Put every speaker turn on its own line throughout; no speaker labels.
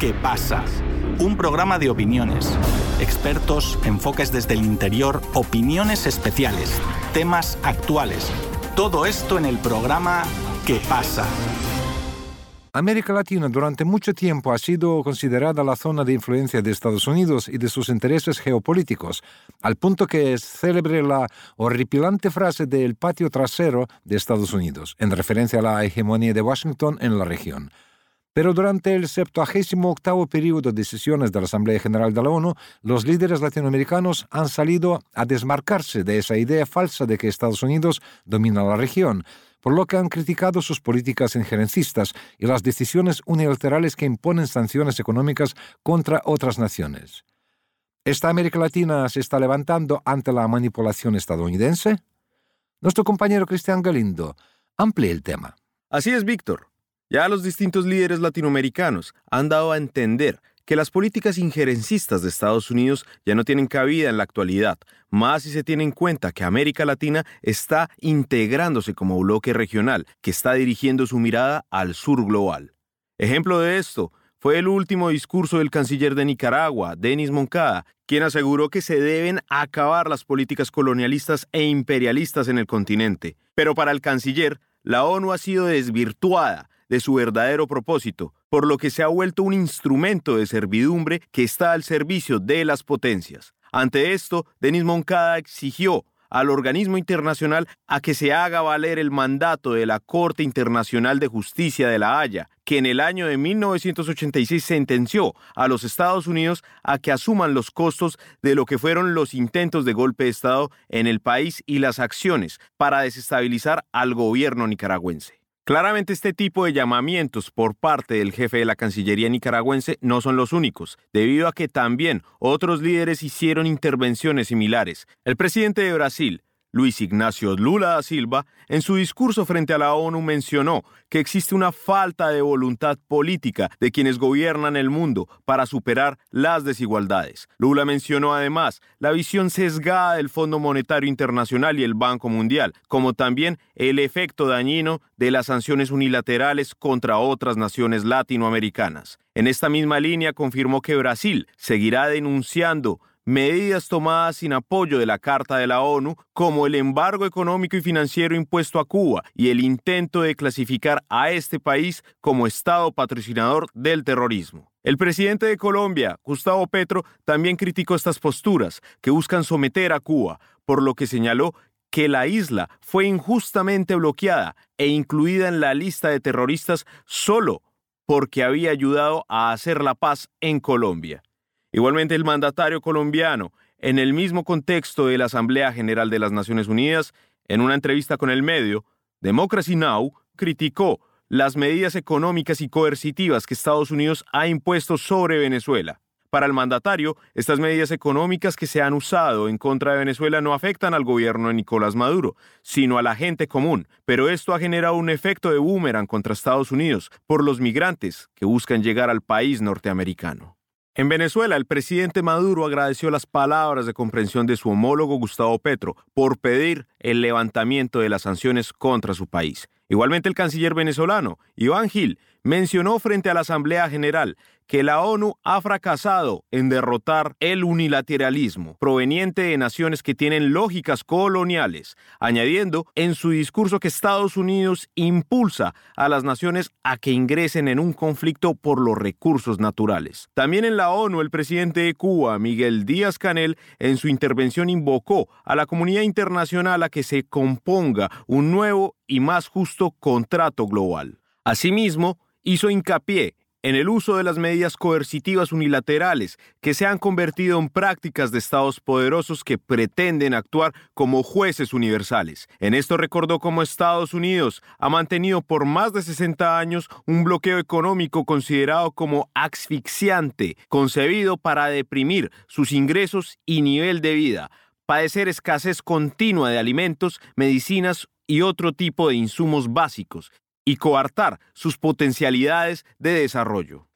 ¿Qué pasa? Un programa de opiniones, expertos, enfoques desde el interior, opiniones especiales, temas actuales. Todo esto en el programa ¿Qué pasa?
América Latina durante mucho tiempo ha sido considerada la zona de influencia de Estados Unidos y de sus intereses geopolíticos, al punto que es célebre la horripilante frase del patio trasero de Estados Unidos, en referencia a la hegemonía de Washington en la región. Pero durante el 78 periodo de sesiones de la Asamblea General de la ONU, los líderes latinoamericanos han salido a desmarcarse de esa idea falsa de que Estados Unidos domina la región, por lo que han criticado sus políticas injerencistas y las decisiones unilaterales que imponen sanciones económicas contra otras naciones. ¿Esta América Latina se está levantando ante la manipulación estadounidense? Nuestro compañero Cristian Galindo amplía el tema.
Así es, Víctor. Ya los distintos líderes latinoamericanos han dado a entender que las políticas injerencistas de Estados Unidos ya no tienen cabida en la actualidad, más si se tiene en cuenta que América Latina está integrándose como bloque regional, que está dirigiendo su mirada al sur global. Ejemplo de esto fue el último discurso del canciller de Nicaragua, Denis Moncada, quien aseguró que se deben acabar las políticas colonialistas e imperialistas en el continente. Pero para el canciller, la ONU ha sido desvirtuada de su verdadero propósito, por lo que se ha vuelto un instrumento de servidumbre que está al servicio de las potencias. Ante esto, Denis Moncada exigió al organismo internacional a que se haga valer el mandato de la Corte Internacional de Justicia de La Haya, que en el año de 1986 sentenció a los Estados Unidos a que asuman los costos de lo que fueron los intentos de golpe de Estado en el país y las acciones para desestabilizar al gobierno nicaragüense. Claramente este tipo de llamamientos por parte del jefe de la Cancillería nicaragüense no son los únicos, debido a que también otros líderes hicieron intervenciones similares. El presidente de Brasil, Luis Ignacio Lula da Silva, en su discurso frente a la ONU mencionó que existe una falta de voluntad política de quienes gobiernan el mundo para superar las desigualdades. Lula mencionó además la visión sesgada del Fondo Monetario Internacional y el Banco Mundial, como también el efecto dañino de las sanciones unilaterales contra otras naciones latinoamericanas. En esta misma línea confirmó que Brasil seguirá denunciando medidas tomadas sin apoyo de la Carta de la ONU, como el embargo económico y financiero impuesto a Cuba y el intento de clasificar a este país como Estado patrocinador del terrorismo. El presidente de Colombia, Gustavo Petro, también criticó estas posturas que buscan someter a Cuba, por lo que señaló que la isla fue injustamente bloqueada e incluida en la lista de terroristas solo porque había ayudado a hacer la paz en Colombia. Igualmente, el mandatario colombiano, en el mismo contexto de la Asamblea General de las Naciones Unidas, en una entrevista con el medio, Democracy Now! criticó las medidas económicas y coercitivas que Estados Unidos ha impuesto sobre Venezuela. Para el mandatario, estas medidas económicas que se han usado en contra de Venezuela no afectan al gobierno de Nicolás Maduro, sino a la gente común, pero esto ha generado un efecto de boomerang contra Estados Unidos por los migrantes que buscan llegar al país norteamericano. En Venezuela, el presidente Maduro agradeció las palabras de comprensión de su homólogo Gustavo Petro por pedir el levantamiento de las sanciones contra su país. Igualmente el canciller venezolano, Iván Gil, mencionó frente a la Asamblea General que la ONU ha fracasado en derrotar el unilateralismo proveniente de naciones que tienen lógicas coloniales, añadiendo en su discurso que Estados Unidos impulsa a las naciones a que ingresen en un conflicto por los recursos naturales. También en la ONU, el presidente de Cuba, Miguel Díaz Canel, en su intervención invocó a la comunidad internacional a que se componga un nuevo y más justo contrato global. Asimismo, hizo hincapié en el uso de las medidas coercitivas unilaterales que se han convertido en prácticas de estados poderosos que pretenden actuar como jueces universales. En esto recordó cómo Estados Unidos ha mantenido por más de 60 años un bloqueo económico considerado como asfixiante, concebido para deprimir sus ingresos y nivel de vida, padecer escasez continua de alimentos, medicinas y otro tipo de insumos básicos, y coartar sus potencialidades de desarrollo.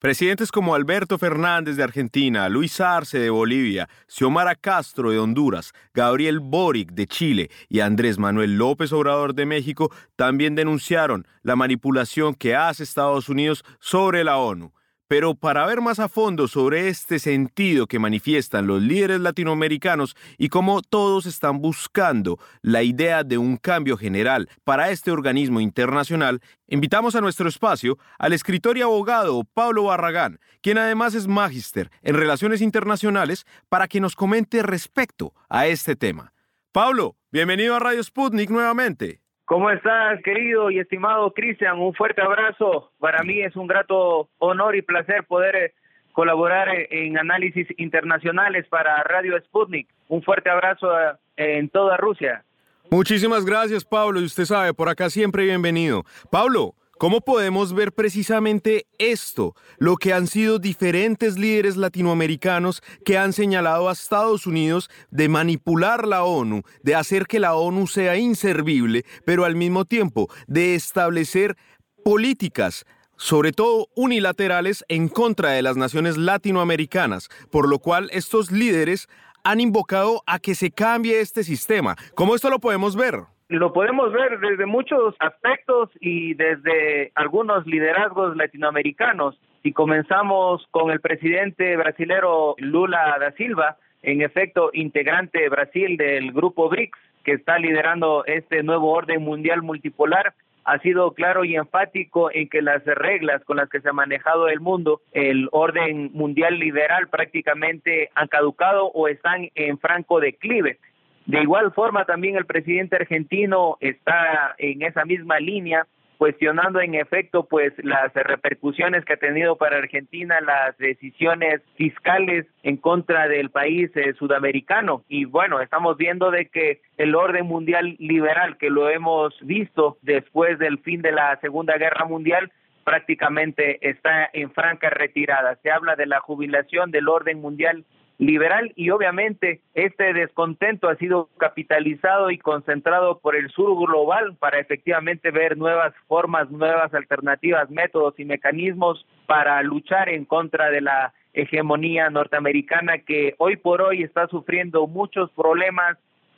Presidentes como Alberto Fernández de Argentina, Luis Arce de Bolivia, Xiomara Castro de Honduras, Gabriel Boric de Chile y Andrés Manuel López Obrador de México también denunciaron la manipulación que hace Estados Unidos sobre la ONU, Pero para ver más a fondo sobre este sentido que manifiestan los líderes latinoamericanos y cómo todos están buscando la idea de un cambio general para este organismo internacional, invitamos a nuestro espacio al escritor y abogado Pablo Barragán, quien además es magíster en relaciones internacionales, para que nos comente respecto a este tema. Pablo, bienvenido a Radio Sputnik nuevamente.
¿Cómo estás, querido y estimado Cristian? Un fuerte abrazo. Para mí es un grato honor y placer poder eh, colaborar en análisis internacionales para Radio Sputnik. Un fuerte abrazo eh, en toda Rusia.
Muchísimas gracias, Pablo. Y usted sabe, por acá siempre bienvenido. Pablo, ¿Cómo podemos ver precisamente esto? Lo que han sido diferentes líderes latinoamericanos que han señalado a Estados Unidos de manipular la ONU, de hacer que la ONU sea inservible, pero al mismo tiempo de establecer políticas sobre todo unilaterales en contra de las naciones latinoamericanas, por lo cual estos líderes han invocado a que se cambie este sistema. ¿Cómo esto lo podemos ver?
Lo podemos ver desde muchos aspectos y desde algunos liderazgos latinoamericanos. Si comenzamos con el presidente brasilero Lula da Silva, en efecto integrante de Brasil del grupo BRICS, que está liderando este nuevo orden mundial multipolar, ha sido claro y enfático en que las reglas con las que se ha manejado el mundo, el orden mundial liberal prácticamente han caducado o están en franco declive. De igual forma, también el presidente argentino está en esa misma línea, cuestionando en efecto pues las repercusiones que ha tenido para Argentina las decisiones fiscales en contra del país eh, sudamericano. Y bueno estamos viendo de que el orden mundial liberal que lo hemos visto después del fin de la Segunda Guerra Mundial prácticamente está en franca retirada. Se habla de la jubilación del orden mundial liberal y obviamente este descontento ha sido capitalizado y concentrado por el sur global para efectivamente ver nuevas formas, nuevas alternativas, métodos y mecanismos para luchar en contra de la hegemonía norteamericana que hoy por hoy está sufriendo muchos problemas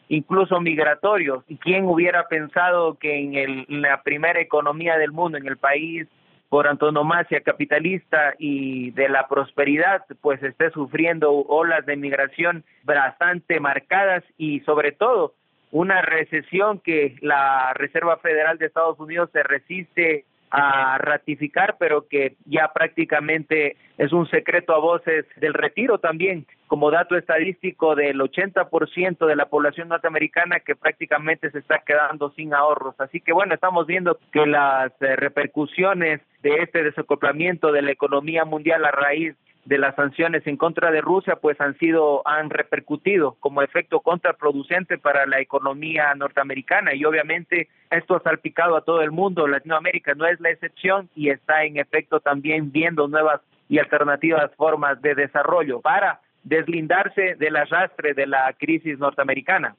incluso migratorios. ¿Y quién hubiera pensado que en, el, en la primera economía del mundo, en el país por antonomasia capitalista y de la prosperidad, pues esté sufriendo olas de migración bastante marcadas y sobre todo una recesión que la Reserva Federal de Estados Unidos se resiste a ratificar, pero que ya prácticamente es un secreto a voces del retiro también, como dato estadístico del 80% de la población norteamericana que prácticamente se está quedando sin ahorros. Así que bueno, estamos viendo que las eh, repercusiones de este desacoplamiento de la economía mundial a raíz de las sanciones en contra de Rusia pues han sido han repercutido como efecto contraproducente para la economía norteamericana y obviamente esto ha salpicado a todo el mundo Latinoamérica no es la excepción y está en efecto también viendo nuevas y alternativas formas de desarrollo para deslindarse del arrastre de la crisis norteamericana.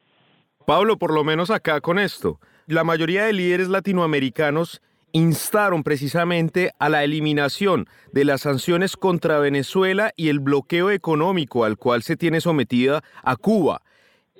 Pablo, por lo menos acá con esto, la mayoría de líderes latinoamericanos instaron precisamente a la eliminación de las sanciones contra Venezuela y el bloqueo económico al cual se tiene sometida a Cuba.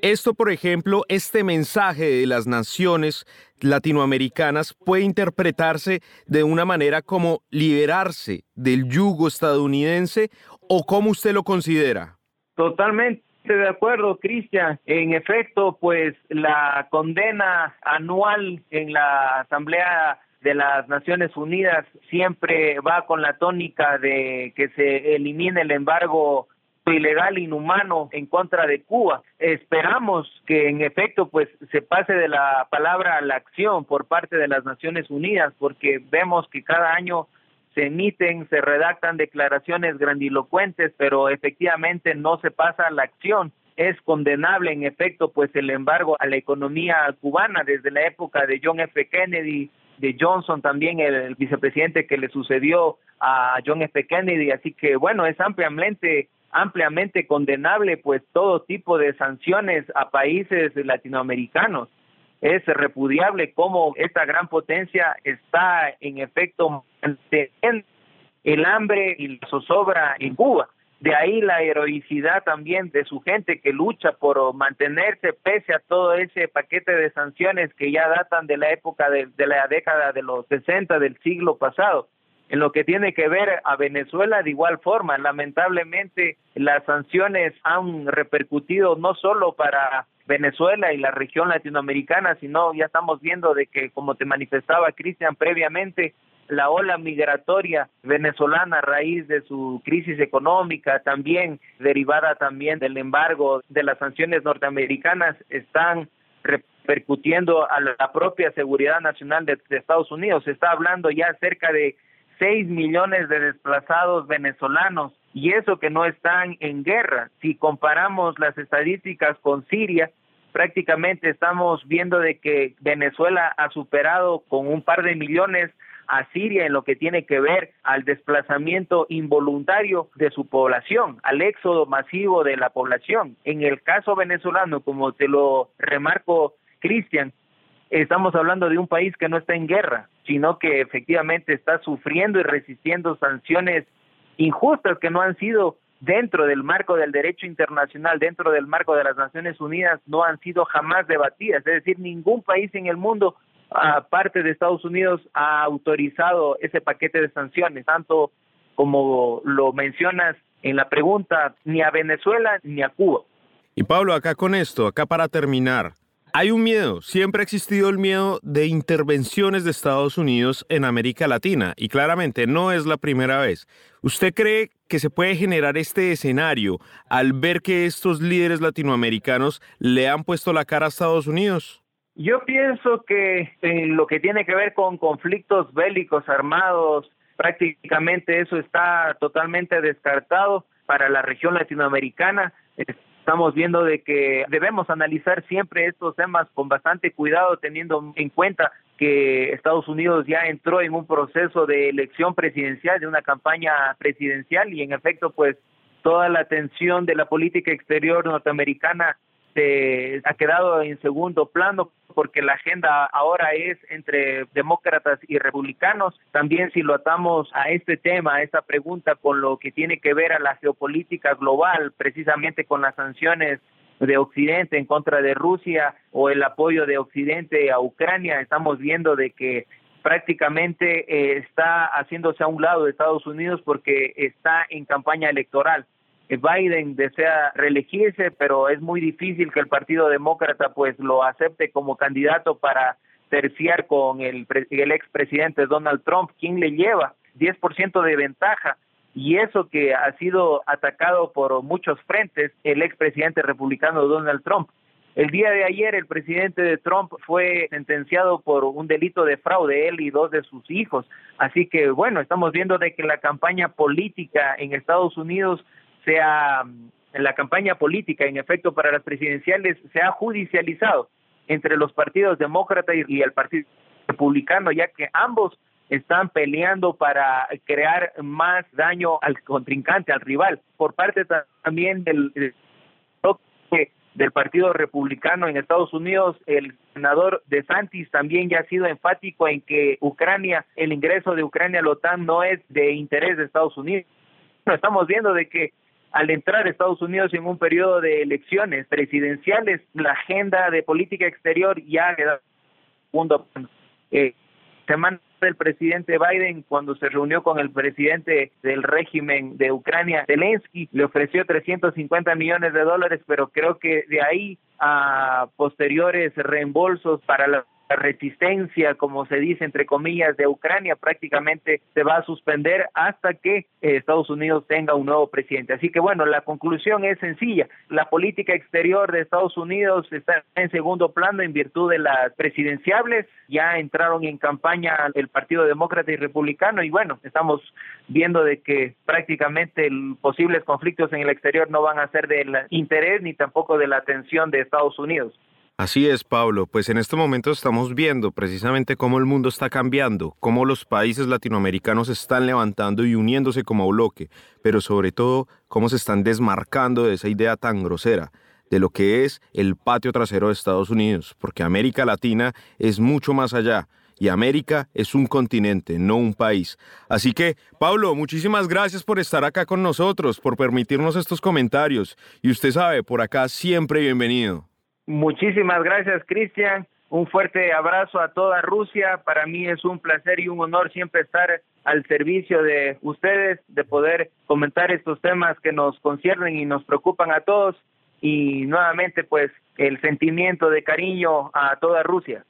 Esto, por ejemplo, este mensaje de las naciones latinoamericanas puede interpretarse de una manera como liberarse del yugo estadounidense o cómo usted lo considera.
Totalmente de acuerdo, Cristian. En efecto, pues la condena anual en la Asamblea de las Naciones Unidas siempre va con la tónica de que se elimine el embargo ilegal inhumano en contra de Cuba. Esperamos que en efecto pues se pase de la palabra a la acción por parte de las Naciones Unidas porque vemos que cada año se emiten, se redactan declaraciones grandilocuentes, pero efectivamente no se pasa a la acción. Es condenable en efecto pues el embargo a la economía cubana desde la época de John F. Kennedy de Johnson también, el, vicepresidente que le sucedió a John F. Kennedy, así que bueno, es ampliamente ampliamente condenable pues todo tipo de sanciones a países latinoamericanos. Es repudiable cómo esta gran potencia está en efecto manteniendo el hambre y la zozobra en Cuba. De ahí la heroicidad también de su gente que lucha por mantenerse pese a todo ese paquete de sanciones que ya datan de la época de, la década de los 60 del siglo pasado. En lo que tiene que ver a Venezuela, de igual forma, lamentablemente las sanciones han repercutido no solo para Venezuela y la región latinoamericana, sino ya estamos viendo de que, como te manifestaba Cristian previamente, la ola migratoria venezolana a raíz de su crisis económica, también derivada también del embargo de las sanciones norteamericanas, están repercutiendo a la propia seguridad nacional de, Estados Unidos. Se está hablando ya cerca de 6 millones de desplazados venezolanos y eso que no están en guerra. Si comparamos las estadísticas con Siria, prácticamente estamos viendo de que Venezuela ha superado con un par de millones a Siria en lo que tiene que ver al desplazamiento involuntario de su población, al éxodo masivo de la población. En el caso venezolano, como te lo remarco, Cristian, estamos hablando de un país que no está en guerra, sino que efectivamente está sufriendo y resistiendo sanciones injustas que no han sido dentro del marco del derecho internacional, dentro del marco de las Naciones Unidas, no han sido jamás debatidas. Es decir, ningún país en el mundo, aparte de Estados Unidos, ha autorizado ese paquete de sanciones, tanto como lo mencionas en la pregunta, ni a Venezuela ni a Cuba.
Y Pablo, acá con esto, acá para terminar, hay un miedo, siempre ha existido el miedo de intervenciones de Estados Unidos en América Latina y claramente no es la primera vez. ¿Usted cree que se puede generar este escenario al ver que estos líderes latinoamericanos le han puesto la cara a Estados Unidos?
Yo pienso que en lo que tiene que ver con conflictos bélicos armados, prácticamente eso está totalmente descartado para la región latinoamericana. Estamos viendo de que debemos analizar siempre estos temas con bastante cuidado, teniendo en cuenta que Estados Unidos ya entró en un proceso de elección presidencial, de una campaña presidencial y en efecto pues toda la atención de la política exterior norteamericana se ha quedado en segundo plano porque la agenda ahora es entre demócratas y republicanos. También si lo atamos a este tema, a esta pregunta con lo que tiene que ver a la geopolítica global, precisamente con las sanciones de Occidente en contra de Rusia o el apoyo de Occidente a Ucrania, estamos viendo de que prácticamente eh, está haciéndose a un lado de Estados Unidos porque está en campaña electoral. Biden desea reelegirse, pero es muy difícil que el Partido Demócrata pues lo acepte como candidato para terciar con el, el expresidente Donald Trump, quien le lleva 10% de ventaja y eso que ha sido atacado por muchos frentes el expresidente republicano Donald Trump. El día de ayer el presidente de Trump fue sentenciado por un delito de fraude, él y dos de sus hijos. Así que bueno, estamos viendo de que la campaña política en Estados Unidos sea en la campaña política, en efecto, para las presidenciales, se ha judicializado entre los partidos demócrata y, el partido republicano, ya que ambos están peleando para crear más daño al contrincante, al rival. Por parte también del, del Partido Republicano en Estados Unidos, el senador de Santis también ya ha sido enfático en que Ucrania, el ingreso de Ucrania a la OTAN no es de interés de Estados Unidos. estamos viendo de que al entrar Estados Unidos en un periodo de elecciones presidenciales, la agenda de política exterior ya queda segundo eh, semana del presidente Biden cuando se reunió con el presidente del régimen de Ucrania, Zelensky, le ofreció 350 millones de dólares, pero creo que de ahí a posteriores reembolsos para la resistencia, como se dice entre comillas, de Ucrania prácticamente se va a suspender hasta que eh, Estados Unidos tenga un nuevo presidente. Así que bueno, la conclusión es sencilla. La política exterior de Estados Unidos está en segundo plano en virtud de las presidenciables. Ya entraron en campaña el Partido Demócrata y Republicano y bueno, estamos viendo de que prácticamente posibles conflictos en el exterior no van a ser del interés ni tampoco de la atención de Estados Unidos.
Así es, Pablo, pues en este momento estamos viendo precisamente cómo el mundo está cambiando, cómo los países latinoamericanos están levantando y uniéndose como bloque, pero sobre todo cómo se están desmarcando de esa idea tan grosera de lo que es el patio trasero de Estados Unidos, porque América Latina es mucho más allá. Y América es un continente, no un país. Así que, Pablo, muchísimas gracias por estar acá con nosotros, por permitirnos estos comentarios. Y usted sabe, por acá siempre bienvenido.
Muchísimas gracias, Cristian. un fuerte abrazo a toda Rusia. Para mí es un placer y un honor siempre estar al servicio de ustedes, de poder comentar estos temas que nos conciernen y nos preocupan a todos. Y nuevamente, pues, el sentimiento de cariño a toda Rusia.